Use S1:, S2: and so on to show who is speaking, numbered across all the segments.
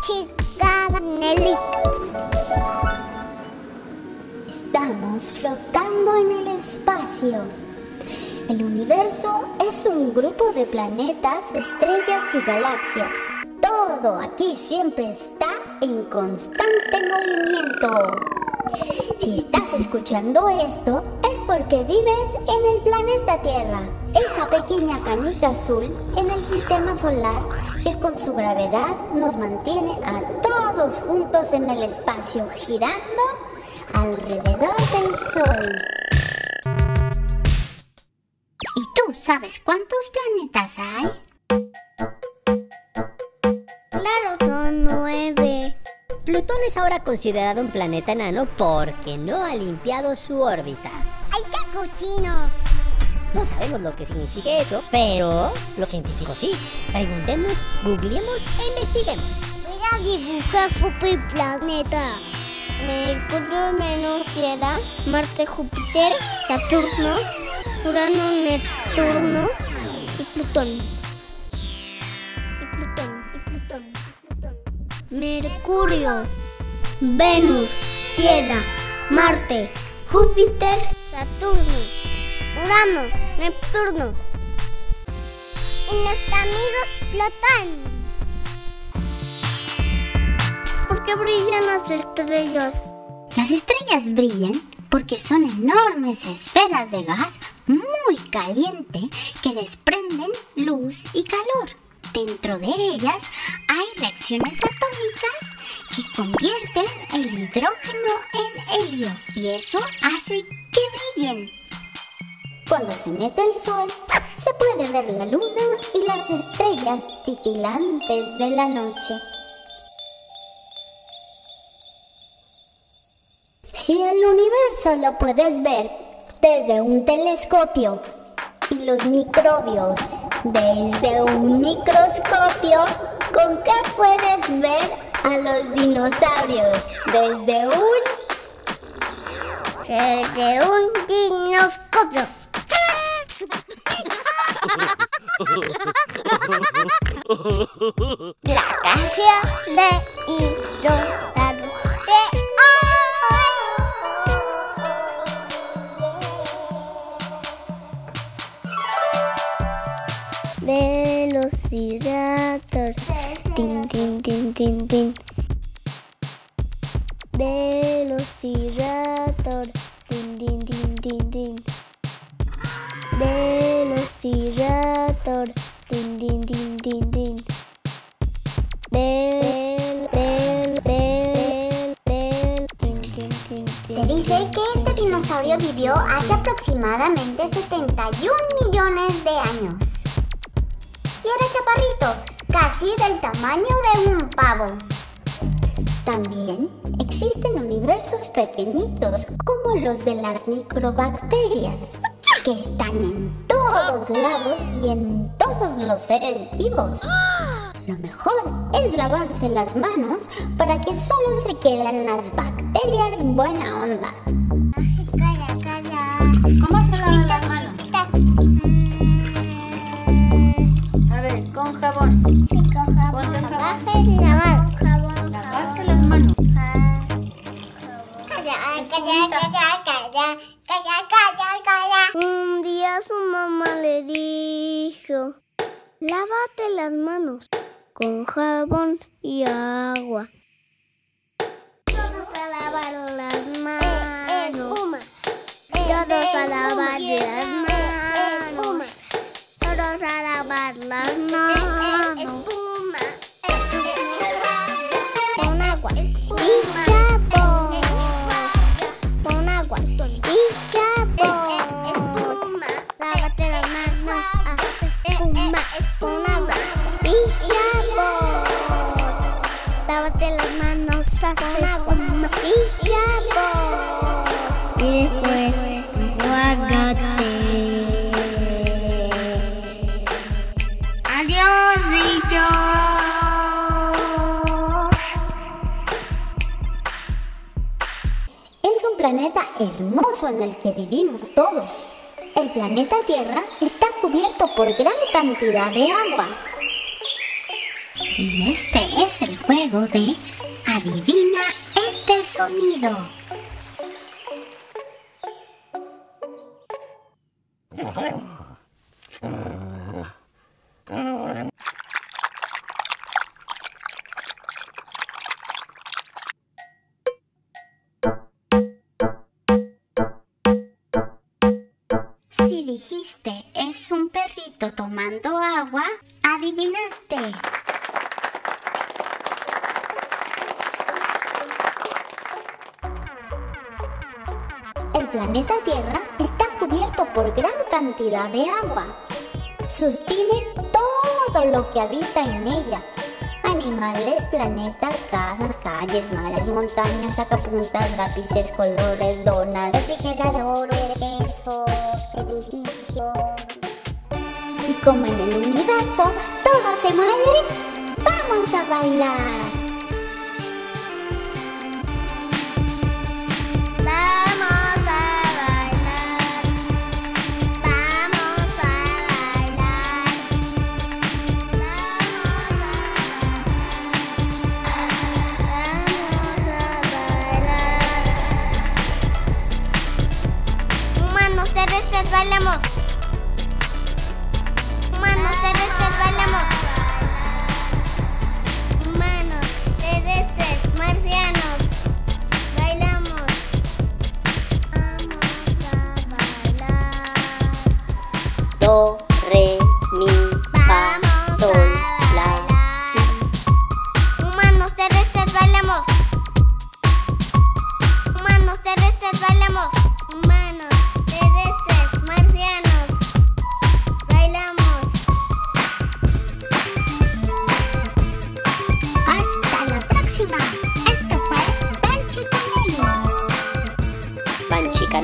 S1: chica Nelly. Estamos flotando en el espacio. El universo es un grupo de planetas, estrellas y galaxias. Todo aquí siempre está en constante movimiento. Si estás escuchando esto, es porque vives en el planeta Tierra, esa pequeña cañita azul en el sistema solar que con su gravedad nos mantiene a todos juntos en el espacio, girando alrededor del Sol. ¿Y tú sabes cuántos planetas hay?
S2: Claro, son nueve.
S3: Plutón es ahora considerado un planeta enano porque no ha limpiado su órbita.
S2: ¡Ay, qué cochino!
S3: No sabemos lo que significa eso, pero los científicos sí. Preguntemos, googleemos e investiguemos.
S2: Voy a dibujar su planeta. Mercurio, Venus, Tierra, Marte, Júpiter, Saturno, Urano, Neptuno y Plutón. Y Plutón, y Plutón, y Plutón. Mercurio, Venus, Tierra, Marte, Júpiter, Saturno, Urano, Neptuno. Y nuestro amigo Plutón. ¿Por qué brillan las estrellas?
S1: Las estrellas brillan porque son enormes esferas de gas muy caliente que desprenden luz y calor. Dentro de ellas hay reacciones atómicas que convierten el hidrógeno en helio y eso hace que brillen. Cuando se mete el sol, se puede ver la luna y las estrellas titilantes de la noche. Si el universo lo puedes ver desde un telescopio y los microbios desde un microscopio, ¿con qué puedes ver a los dinosaurios? Desde un...
S2: Desde un dinoscopio. La canción de dinosaurio de Velociraptor. Tin, tin, tin, tin, tin. Velociraptor. Tin, tin, tin, tin, tin. Velociraptor. Vel, vel, tin, tin, tin,
S1: Se dice que este dinosaurio vivió hace aproximadamente 71 millones de años. Y era chaparrito, casi del tamaño de un pavo. También existen universos pequeñitos como los de las microbacterias, que están en todos lados y en todos los seres vivos. Lo mejor es lavarse las manos para que solo se queden las bacterias buena onda.
S2: Calla, calla.
S4: ¿Cómo se lavan las manos? A ver, con jabón. Ponte el jabón. Lavarse
S2: Calla, calla, calla, calla, calla, calla. Un día su mamá le dijo, lávate las manos con jabón y agua. Todos a lavar las manos. Todos a lavar las manos. Todos a lavar las manos. Lávate las manos, haces espuma y después, enjuágate. Adiós, bichos.
S1: Es un planeta hermoso en el que vivimos todos. El planeta Tierra está cubierto por gran cantidad de agua. Y este es el juego de Adivina este sonido. Si dijiste es un perrito tomando agua, adivinaste. Planeta Tierra está cubierto por gran cantidad de agua. Sostiene todo lo que habita en ella. Animales, planetas, casas, calles, mares, montañas, sacapuntas, lápices, colores, donas, refrigeradores, queso, edificios. Y como en el universo todo se mueve, vamos a bailar. 放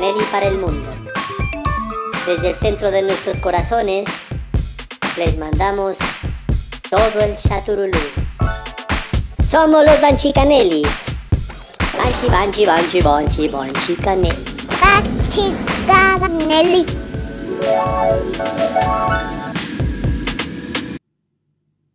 S3: Banchicanelli para el mundo. Desde el centro de nuestros corazones les mandamos todo el chaturulú. Somos los Banchicanelli. Banchi, banchi, banchi, banchi, banchicanelli.
S2: Cachicanelli.